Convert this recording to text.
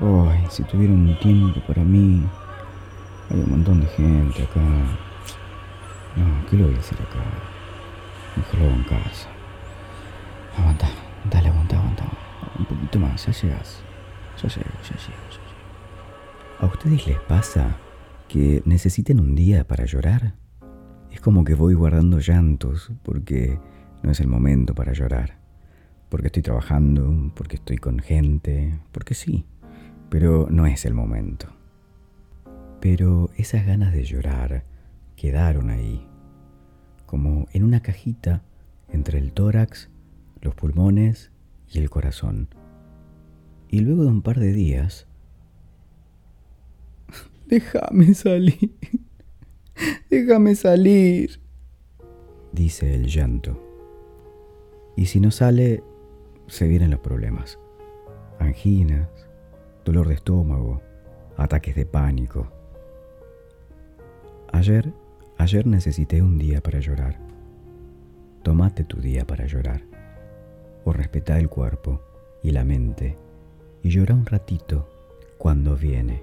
Ay, si tuviera un tiempo para mí. Hay un montón de gente acá. No, ¿qué lo voy a hacer acá? Mejor lo hago en casa. Aguanta, dale, aguanta, aguanta. Un poquito más, ya llegas. Ya llego, ya llego, ya llego. ¿A ustedes les pasa que necesiten un día para llorar? Es como que voy guardando llantos porque no es el momento para llorar. Porque estoy trabajando, porque estoy con gente, porque sí, pero no es el momento. Pero esas ganas de llorar quedaron ahí, como en una cajita entre el tórax, los pulmones y el corazón. Y luego de un par de días, déjame salir, déjame salir, dice el llanto. Y si no sale, se vienen los problemas. Anginas, dolor de estómago, ataques de pánico. Ayer, ayer necesité un día para llorar. Tómate tu día para llorar. O respetá el cuerpo y la mente y llora un ratito cuando viene.